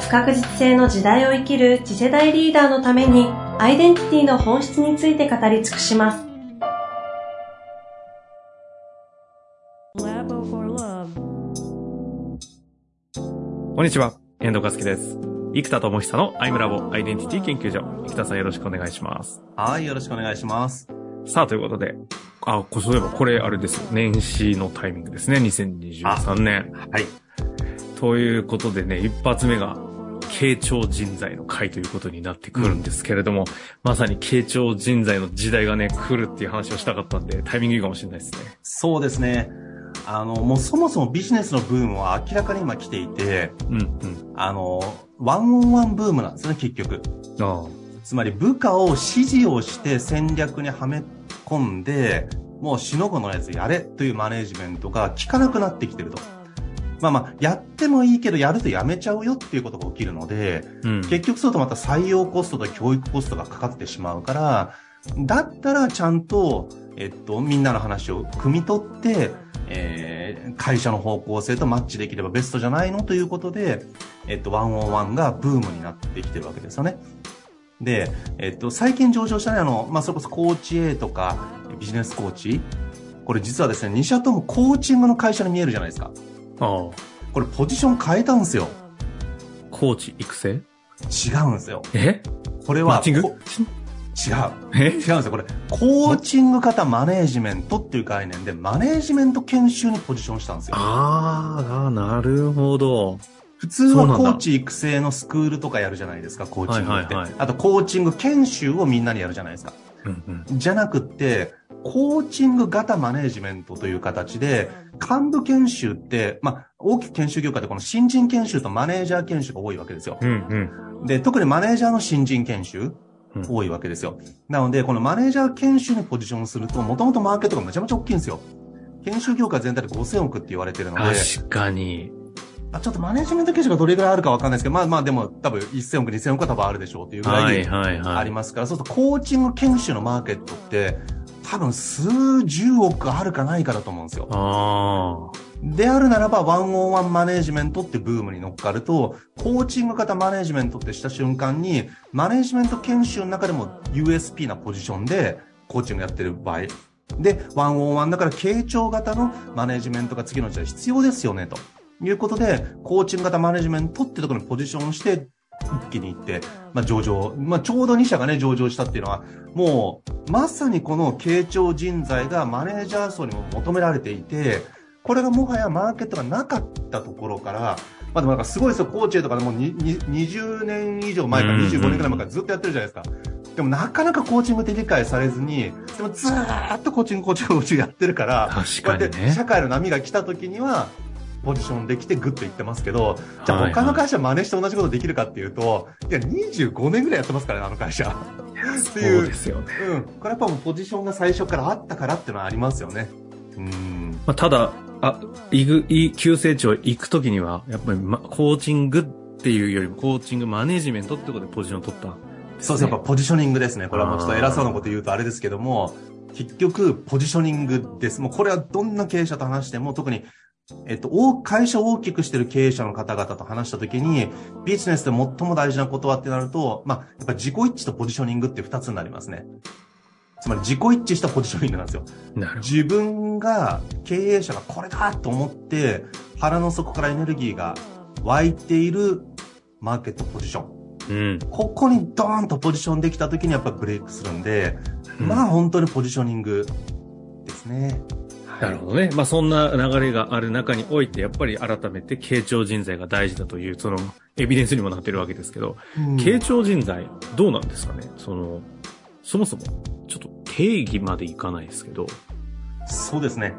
不確実性の時代を生きる次世代リーダーのためにアイデンティティの本質について語り尽くします。こんにちは、遠藤和樹です。生田智久のアイムラボアイデンティティ研究所。生田さんよろしくお願いします。はい、よろしくお願いします。さあ、ということで、あ、そういえばこれあれですよ。年始のタイミングですね。2023年。はい。ということでね、一発目が傾聴人材の会ということになってくるんですけれども、うん、まさに傾聴人材の時代がね、来るっていう話をしたかったんで、タイミングいいかもしれないですね。そうですね。あの、もうそもそもビジネスのブームは明らかに今来ていて、うんうん、あの、ワンオンワンブームなんですね、結局。あつまり部下を指示をして戦略にはめ込んで、もうしのごのやつやれというマネージメントが効かなくなってきてると。まあまあ、やってもいいけど、やるとやめちゃうよっていうことが起きるので、うん、結局そうとまた採用コストと教育コストがかかってしまうから、だったらちゃんと、えっと、みんなの話を汲み取って、えー、会社の方向性とマッチできればベストじゃないのということで、えっと、ワンオンワンがブームになってきてるわけですよね。で、えっと、最近上場したね、あの、まあ、それこそコーチ A とか、ビジネスコーチ、これ実はですね、2社ともコーチングの会社に見えるじゃないですか。これポジション変えたんですよ。コーチ育成？違うんですよ。え？これは、マッチング？違う。え？違うんですよ。これ、コーチング型マネージメントっていう概念で、マネージメント研修にポジションしたんですよ。ああ、なるほど。普通はコーチ育成のスクールとかやるじゃないですか、コーチングって。はいはいはい、あと、コーチング研修をみんなにやるじゃないですか。うんうん、じゃなくって、コーチング型マネージメントという形で、幹部研修って、まあ、大きく研修業界でこの新人研修とマネージャー研修が多いわけですよ。うんうん、で、特にマネージャーの新人研修。多いわけですよ。なので、このマネージャー研修にポジションすると、もともとマーケットがめちゃめちゃ大きいんですよ。研修業界全体で5000億って言われてるので。確かに。あちょっとマネジメント研修がどれぐらいあるかわかんないですけど、まあまあでも多分1000億、2000億は多分あるでしょうっていうぐらいありますから、そうするとコーチング研修のマーケットって多分数十億あるかないかだと思うんですよ。であるならば、ワンオンワンマネージメントってブームに乗っかると、コーチング型マネージメントってした瞬間に、マネージメント研修の中でも USP なポジションでコーチングやってる場合。で、ワンオンワンだから傾聴型のマネージメントが次の時代必要ですよね、ということで、コーチング型マネージメントってところにポジションして、一気に行って、まあ、上場、まあ、ちょうど2社がね、上場したっていうのは、もう、まさにこの傾聴人材がマネージャー層にも求められていて、これがもはやマーケットがなかったところから、まあでもなんかすごいですよ、コーチェとかでも20年以上前から25年くらい前からずっとやってるじゃないですか。でもなかなかコーチングって理解されずに、でもずーっとコーチング、コーチング、コーチングやってるから、確かにね。社会の波が来た時には、ポジションできてグッといってますけど、じゃあ他の会社真似して同じことできるかっていうと、いや、25年ぐらいやってますからね、あの会社。っていう。そうですよね。うん。これやっぱもうポジションが最初からあったからっていうのはありますよね。うん。まあ、ただ、あ、行く、急成長行くときには、やっぱり、ま、コーチングっていうよりも、コーチングマネージメントってことでポジションを取った、ね、そうです。やっぱポジショニングですね。これはもうちょっと偉そうなこと言うとあれですけども、結局、ポジショニングです。もうこれはどんな経営者と話しても、特にえっと、会社を大きくしてる経営者の方々と話したときに、ビジネスで最も大事なことはってなると、まあ、やっぱ自己一致とポジショニングって二つになりますね。つまり自己一致したポジショニングなんですよ。自分が、経営者がこれだと思って、腹の底からエネルギーが湧いているマーケットポジション。うん、ここにドーンとポジションできた時にやっぱブレイクするんで、うん、まあ本当にポジショニングですね。なるほどね。まあそんな流れがある中において、やっぱり改めて傾聴人材が大事だという、そのエビデンスにもなってるわけですけど、うん、傾聴人材どうなんですかね？その、そもそも、ちょっと定義までいかないですけど。そうですね。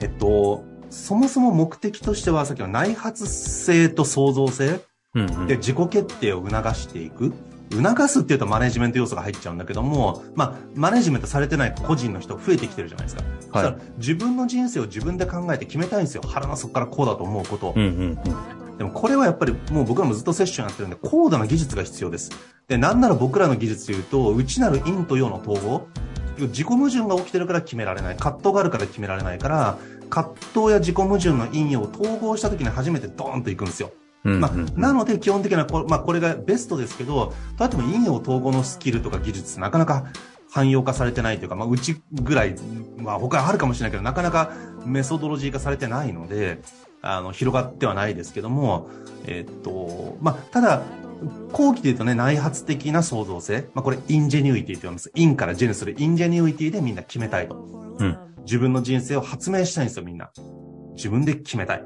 えっと、そもそも目的としては、さっきの内発性と創造性。うんうん、で、自己決定を促していく。促すっていうとマネジメント要素が入っちゃうんだけども、まあ、マネジメントされてない個人の人増えてきてるじゃないですか。はい、自分の人生を自分で考えて決めたいんですよ。腹の底からこうだと思うこと。うんうんうんでもこれはやっぱりもう僕らもずっとセッションやってるんで高度な技術が必要です。で、なんなら僕らの技術で言うと、内なる陰と陽の統合。自己矛盾が起きてるから決められない。葛藤があるから決められないから、葛藤や自己矛盾の陰陽を統合した時に初めてドーンといくんですよ。まあ、なので基本的なこ、まあ、これがベストですけど、例えば陰陽統合のスキルとか技術なかなか汎用化されてないというか、まあ、うちぐらい、まあ、他あるかもしれないけど、なかなかメソドロジー化されてないので、あの、広がってはないですけども、えっと、まあ、ただ、後期で言うとね、内発的な創造性。まあ、これ、 ingenuity と言います。 in から gene する ingenuity でみんな決めたいと。うん。自分の人生を発明したいんですよ、みんな。自分で決めたい。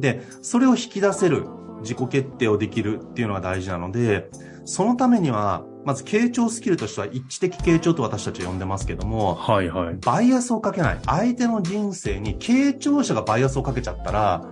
で、それを引き出せる自己決定をできるっていうのが大事なので、そのためには、まず傾聴スキルとしては一致的傾聴と私たちは呼んでますけども、はいはい。バイアスをかけない。相手の人生に傾聴者がバイアスをかけちゃったら、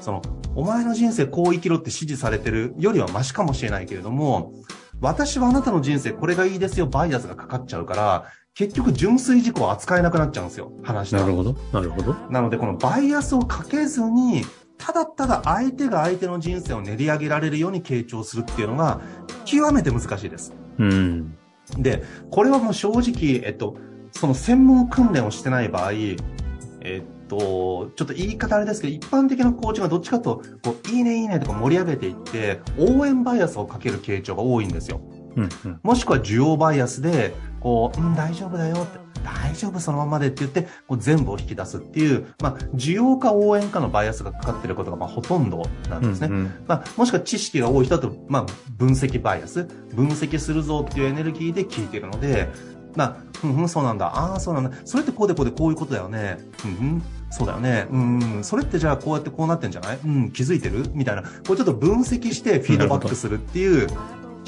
その、お前の人生こう生きろって指示されてるよりはマシかもしれないけれども、私はあなたの人生これがいいですよ、バイアスがかかっちゃうから、結局純粋事項を扱えなくなっちゃうんですよ、話なるほど。なるほど。なので、このバイアスをかけずに、ただただ相手が相手の人生を練り上げられるように傾聴するっていうのが、極めて難しいです。うん。で、これはもう正直、えっと、その専門訓練をしてない場合、えっと、ちょっと言い方あれですけど、一般的なコーチがどっちかと、こう、いいねいいねとか盛り上げていって、応援バイアスをかける傾聴が多いんですよ。うんうん、もしくは需要バイアスで、こう、うん、大丈夫だよって、大丈夫そのままでって言って、こう全部を引き出すっていう、まあ、需要か応援かのバイアスがかかってることが、まあ、ほとんどなんですね。うんうん、まあ、もしくは知識が多い人だと、まあ、分析バイアス、分析するぞっていうエネルギーで聞いてるので、まあ、うんうん、そうなんだ。ああ、そうなんだ。それってこうでこうでこういうことだよね。うん、うん、そうだよね。うん、それってじゃあこうやってこうなってんじゃない？うん、気づいてる？みたいな。こうちょっと分析してフィードバックするっていう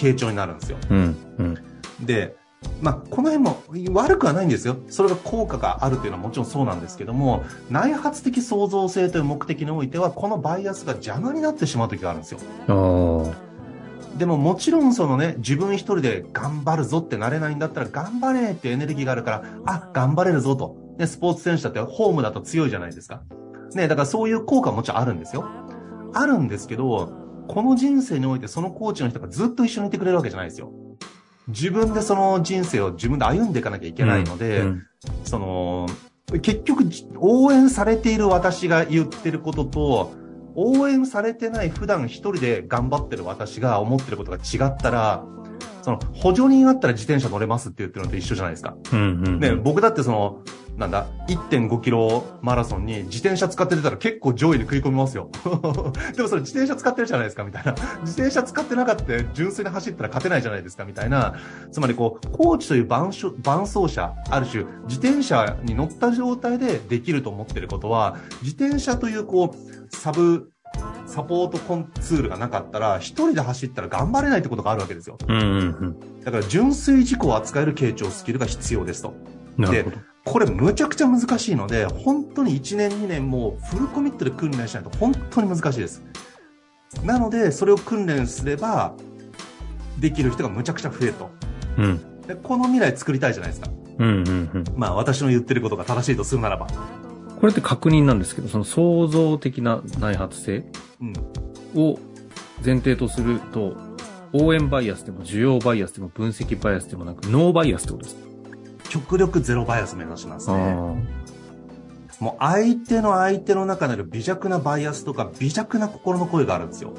傾聴になるんですよ。うん、うん。で、まあ、この辺も悪くはないんですよ。それが効果があるというのはもちろんそうなんですけども、内発的創造性という目的においては、このバイアスが邪魔になってしまう時があるんですよ。でももちろんそのね、自分一人で頑張るぞってなれないんだったら、頑張れってエネルギーがあるから、あ、頑張れるぞと。ね、スポーツ選手だってホームだと強いじゃないですか。ね、だからそういう効果ももちろんあるんですよ。あるんですけど、この人生においてそのコーチの人がずっと一緒にいてくれるわけじゃないですよ。自分でその人生を自分で歩んでいかなきゃいけないので、うんうん、その、結局、応援されている私が言ってることと、応援されてない普段一人で頑張ってる私が思ってることが違ったら、その補助人あったら自転車乗れますって言ってるのと一緒じゃないですか。うんうんうん、ね、僕だってその、なんだ、1.5キロマラソンに自転車使って出たら結構上位で食い込みますよ。でもそれ自転車使ってるじゃないですか、みたいな。自転車使ってなかった純粋に走ったら勝てないじゃないですか、みたいな。つまりこう、コーチという伴伴走者、ある種、自転車に乗った状態でできると思ってることは、自転車というこう、サブサポートコンツールがなかったら、一人で走ったら頑張れないってことがあるわけですよ。うんうんうん、だから純粋事故を扱える傾聴スキルが必要ですと。で、これむちゃくちゃ難しいので、本当に1年2年もフルコミットで訓練しないと本当に難しいです。なので、それを訓練すれば、できる人がむちゃくちゃ増えると。うん。で、この未来作りたいじゃないですか。うんうんうん。まあ、私の言ってることが正しいとするならば。これって確認なんですけど、その創造的な内発性を前提とすると、応援バイアスでも需要バイアスでも分析バイアスでもなく、ノーバイアスってことですか極力ゼロバイアス目指しますね。もう相手の相手の中にある微弱なバイアスとか微弱な心の声があるんですよ。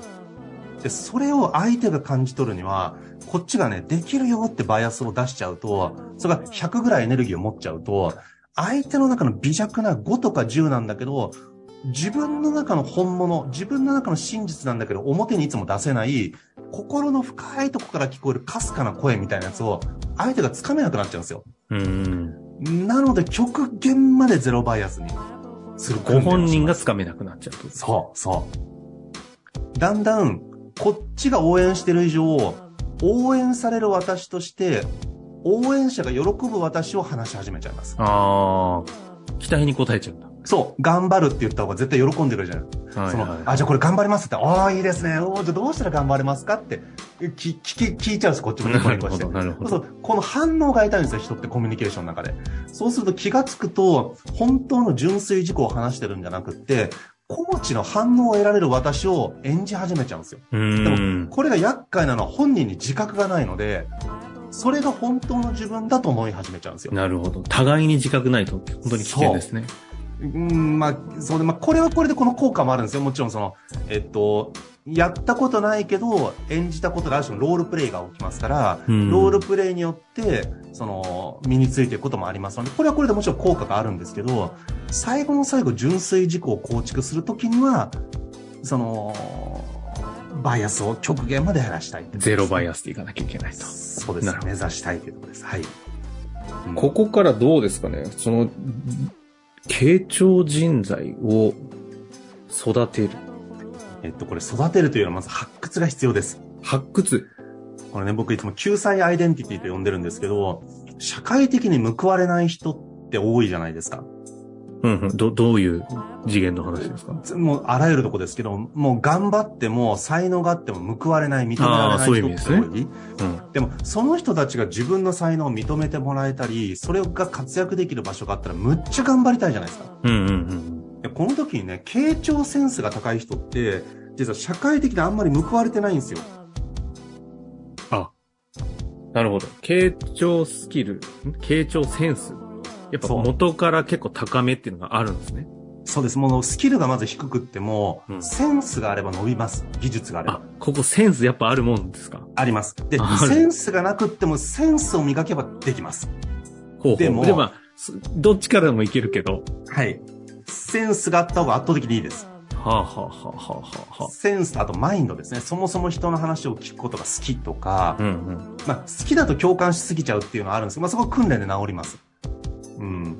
で、それを相手が感じ取るには、こっちがね、できるよってバイアスを出しちゃうと、それが100ぐらいエネルギーを持っちゃうと、相手の中の微弱な5とか10なんだけど、自分の中の本物、自分の中の真実なんだけど、表にいつも出せない、心の深いとこから聞こえるかすかな声みたいなやつを、相手がつかめなくなっちゃうんですよ。うん。なので、極限までゼロバイアスにするご本人がつかめなくなっちゃうそう、そう。だんだん、こっちが応援してる以上、応援される私として、応援者が喜ぶ私を話し始めちゃいます。ああ。期待に応えちゃうんだ。そう。頑張るって言った方が絶対喜んでくれるじゃない。その、あ、じゃあこれ頑張りますって、ああ、いいですね。おじゃあどうしたら頑張れますかって聞聞聞いちゃうんです、こっちもニコニコして。なるほど。そうこの反応がいたいんですよ、人ってコミュニケーションの中で。そうすると気がつくと、本当の純粋事項を話してるんじゃなくって、コーチの反応を得られる私を演じ始めちゃうんですよ。でも、これが厄介なのは本人に自覚がないので、それが本当の自分だと思い始めちゃうんですよ。なるほど。互いに自覚ないと本当に危険ですね。うん、まあ、そうで、まあ、これはこれでこの効果もあるんですよ。もちろんその、えっと、やったことないけど、演じたことである種のロールプレイが起きますから、うん、ロールプレイによって、その、身についていくこともありますので、これはこれでもちろん効果があるんですけど、最後の最後、純粋事項を構築するときには、その、バイアスを極限まで減らしたいゼロバイアスでいかなきゃいけないと。そうです。目指したいというところです。はい。ここからどうですかねその、傾聴人材を育てる。えっと、これ育てるというのはまず発掘が必要です。発掘これね、僕いつも救済アイデンティティと呼んでるんですけど、社会的に報われない人って多いじゃないですか。うんうん。ど、どういう？次元の話ですか？もう、あらゆるとこですけど、もう頑張っても、才能があっても報われない、認められない人って多い。そういう意味ですね。うん。でも、その人たちが自分の才能を認めてもらえたり、それが活躍できる場所があったら、むっちゃ頑張りたいじゃないですか。うんうんうん。この時にね、傾聴センスが高い人って、実は社会的にあんまり報われてないんですよ。あ、なるほど。傾聴スキル、傾聴センスやっぱ元から結構高めっていうのがあるんですね。そうです。もうスキルがまず低くっても、うん、センスがあれば伸びます。技術があれば。あ、ここセンスやっぱあるもんですか？あります。で、センスがなくってもセンスを磨けばできます。ほうほうでも、でもどっちからでもいけるけど。はい。センスがあった方が圧倒的にいいです。はあ、はあはあはあはあ、センス、あとマインドですね。そもそも人の話を聞くことが好きとか、うんうん、まあ好きだと共感しすぎちゃうっていうのはあるんですけど、まあそこは訓練で治ります。うん。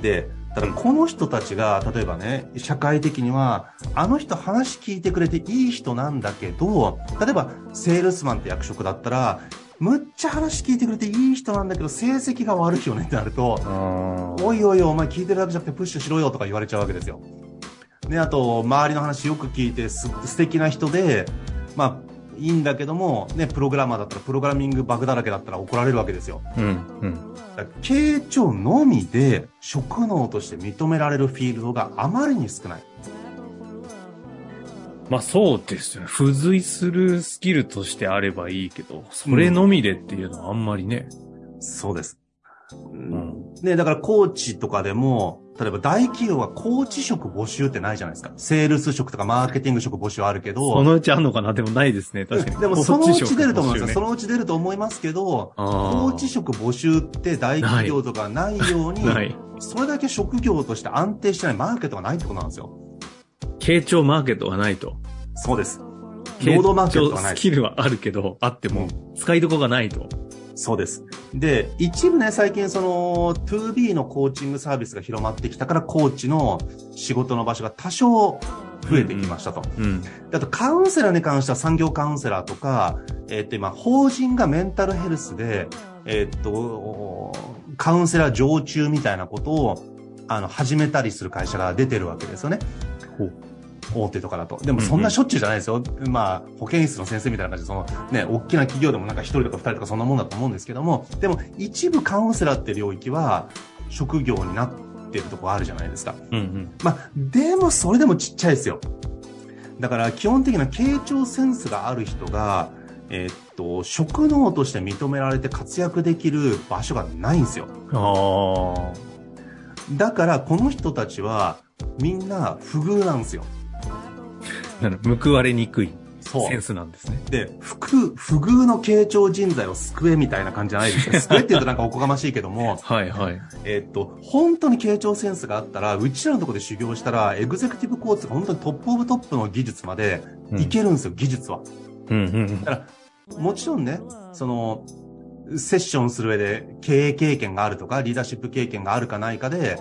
で、ただこの人たちが、例えばね、社会的には、あの人話聞いてくれていい人なんだけど、例えば、セールスマンって役職だったら、むっちゃ話聞いてくれていい人なんだけど、成績が悪いよねってなると、おいおいお前聞いてるだけじゃなくてプッシュしろよとか言われちゃうわけですよ。ね、あと、周りの話よく聞いてす、素敵な人で、まあ、いいんだけども、ね、プログラマーだったら、プログラミングバグだらけだったら怒られるわけですよ。うん、うん。傾聴のみで職能として認められるフィールドがあまりに少ない。まあそうですよね。付随するスキルとしてあればいいけど、それのみでっていうのはあんまりね。うん、そうです。うん、ね、だからコーチとかでも、例えば大企業はコーチ職募集ってないじゃないですか。セールス職とかマーケティング職募集あるけど。そのうちあるのかな？でもないですね。確かに。でもそのうち出ると思いますよ。そのうち出ると思いますけど、コーチ職募集って大企業とかないように、それだけ職業として安定してないマーケットがないってことなんですよ。傾聴マーケットがないと。そうです。労働マーケットがない。スキルはあるけど、あっても、使いどこがないと。そうです。で、一部ね、最近その 2B のコーチングサービスが広まってきたから、コーチの仕事の場所が多少増えてきましたと。うんうん、あと、カウンセラーに関しては産業カウンセラーとか、えっ、ー、と、今、法人がメンタルヘルスで、えっ、ー、と、カウンセラー常駐みたいなことを、あの、始めたりする会社が出てるわけですよね。大手とかだと。でもそんなしょっちゅうじゃないですよ。うんうん、まあ、保健室の先生みたいな感じで、そのね、大きな企業でもなんか一人とか二人とかそんなもんだと思うんですけども、でも一部カウンセラーって領域は、職業になってるとこあるじゃないですか。うんうん、まあ、でもそれでもちっちゃいですよ。だから基本的な傾聴センスがある人が、えー、っと、職能として認められて活躍できる場所がないんですよ。だからこの人たちはみんな不遇なんですよ。報われにくいセンスなんですね。で、不不遇の傾聴人材を救えみたいな感じじゃないですか。救えって言うとなんかおこがましいけども。はいはい。えっと、本当に傾聴センスがあったら、うちらのところで修行したら、エグゼクティブコーチが本当に top of top の技術までいけるんですよ、うん、技術は。うんうんうん。だから、もちろんね、その、セッションする上で経営経験があるとか、リーダーシップ経験があるかないかで、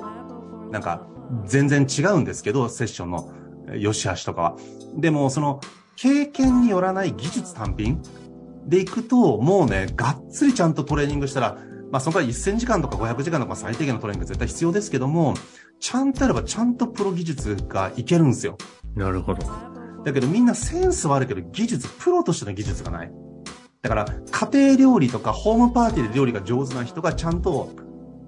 なんか、全然違うんですけど、セッションの良し悪しとかは。でも、その、経験によらない技術単品でいくと、もうね、がっつりちゃんとトレーニングしたら、まあ、そのから1000時間とか500時間とか最低限のトレーニング絶対必要ですけども、ちゃんとやればちゃんとプロ技術がいけるんですよ。なるほど。だけどみんなセンスはあるけど技術、プロとしての技術がない。だから家庭料理とかホームパーティーで料理が上手な人がちゃんと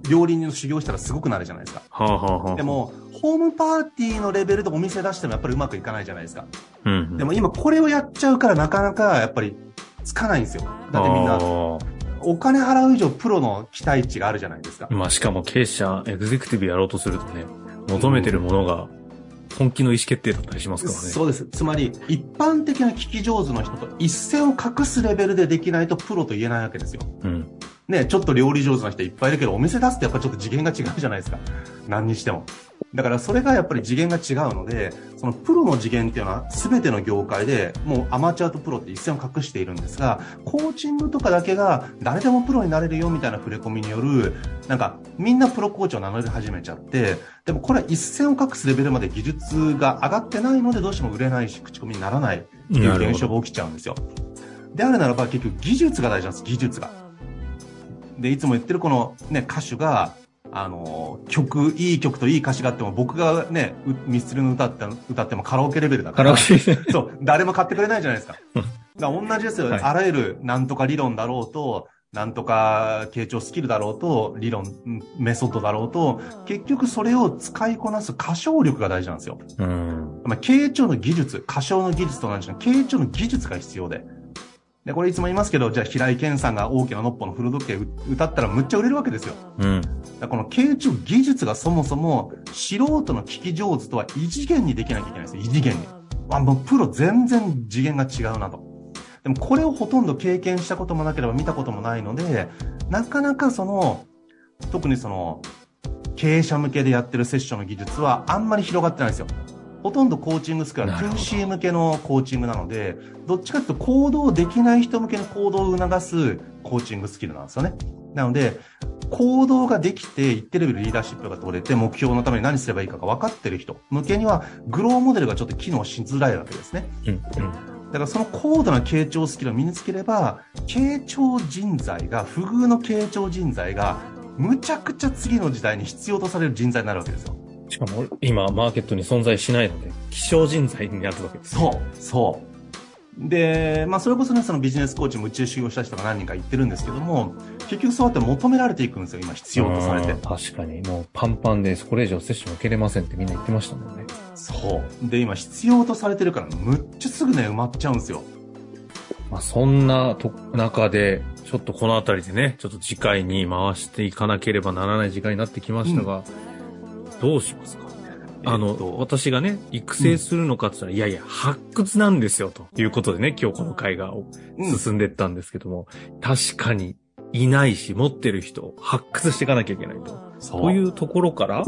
料理人の修行したらすごくなるじゃないですか。はあはあはあ、でも、ホームパーティーのレベルでお店出してもやっぱりうまくいかないじゃないですか。うんうん、でも今これをやっちゃうからなかなかやっぱりつかないんですよ。だってみんな、お金払う以上プロの期待値があるじゃないですか。まあしかも経営者、エグゼクティブやろうとするとね、求めてるものが本気の意思決定だったりしますからね。そうです。つまり、一般的な聞き上手の人と一線を画すレベルでできないとプロと言えないわけですよ。うん。ね、ちょっと料理上手な人いっぱいいるけど、お店出すとやっぱちょっと次元が違うじゃないですか。何にしても。だからそれがやっぱり次元が違うので、そのプロの次元っていうのは全ての業界でもうアマチュアとプロって一線を隠しているんですが、コーチングとかだけが誰でもプロになれるよみたいな触れ込みによる、なんかみんなプロコーチを名乗り始めちゃって、でもこれは一線を隠すレベルまで技術が上がってないのでどうしても売れないし口コミにならないっていう現象が起きちゃうんですよ。であるならば結局技術が大事なんです、技術が。で、いつも言ってるこのね、歌手が、あの、曲、いい曲といい歌詞があっても、僕がね、ミスチルの歌って、歌ってもカラオケレベルだから。カラオケそう、誰も買ってくれないじゃないですか。だ同じですよ、はい、あらゆるなんとか理論だろうと、なんとか傾聴スキルだろうと、理論、メソッドだろうと、結局それを使いこなす歌唱力が大事なんですよ。うん。まあ、傾聴の技術、歌唱の技術と同じの傾聴の技術が必要で。で、これいつも言いますけど、じゃあ平井堅さんが大きなのっぽの古時計歌ったらむっちゃ売れるわけですよ。うん。この傾聴技術がそもそも素人の聞き上手とは異次元にできなきゃいけないんですよ。異次元に。あ、もうプロ全然次元が違うなと。でもこれをほとんど経験したこともなければ見たこともないので、なかなかその、特にその、経営者向けでやってるセッションの技術はあんまり広がってないんですよ。ほとんどコーチングスクールは 2C 向けのコーチングなので、どっちかというと行動できない人向けの行動を促すコーチングスキルなんですよね。なので、行動ができて、一定レベルリーダーシップが取れて、目標のために何すればいいかが分かってる人向けには、グローモデルがちょっと機能しづらいわけですね。うん、うん。だからその高度な傾聴スキルを身につければ、傾聴人材が、不遇の傾聴人材が、むちゃくちゃ次の時代に必要とされる人材になるわけですよ。しかも今、マーケットに存在しないので、希少人材になるわけです、ね。そう、そう。で、まあ、それこそね、そのビジネスコーチも宇宙修行した人が何人か言ってるんですけども、結局そうやって求められていくんですよ、今必要とされて。確かに、もうパンパンで、これ以上セッション受けれませんってみんな言ってましたもんね。そう。で、今必要とされてるから、むっちゃすぐね、埋まっちゃうんですよ。まあ、そんなと中で、ちょっとこの辺りでね、ちょっと次回に回していかなければならない時間になってきましたが、うん、どうしますか？あの、私がね、育成するのかって言ったら、うん、いやいや、発掘なんですよ、ということでね、今日この会が進んでったんですけども、うん、確かにいないし、持ってる人を発掘していかなきゃいけないと。そう。いうところから、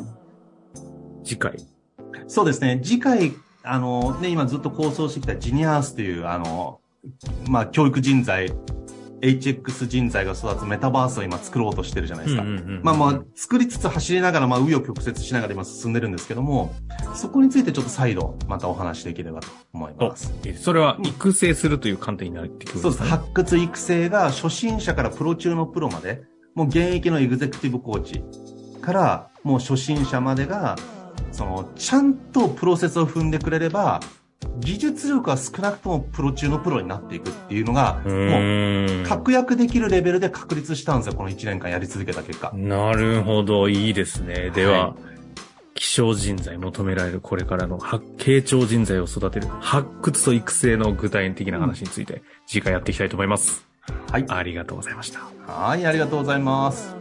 次回。そうですね、次回、あの、ね、今ずっと構想してきたジニアースという、あの、まあ、教育人材 HX 人材が育つメタバースを今作ろうとしてるじゃないですか。まあまあ、作りつつ走りながら、まあ、紆余曲折しながら今進んでるんですけども、そこについてちょっと再度、またお話しできればと思います。それは育成するという観点になってくるんですか、そうです。発掘育成が初心者からプロ中のプロまで、もう現役のエグゼクティブコーチから、もう初心者までが、その、ちゃんとプロセスを踏んでくれれば、技術力は少なくともプロ中のプロになっていくっていうのが、もう、確約できるレベルで確立したんですよ、この1年間やり続けた結果。なるほど、いいですね。では、はい、希少人材求められるこれからの、傾聴人材を育てる、発掘と育成の具体的な話について、次回やっていきたいと思います。はい。ありがとうございました。はい、ありがとうございます。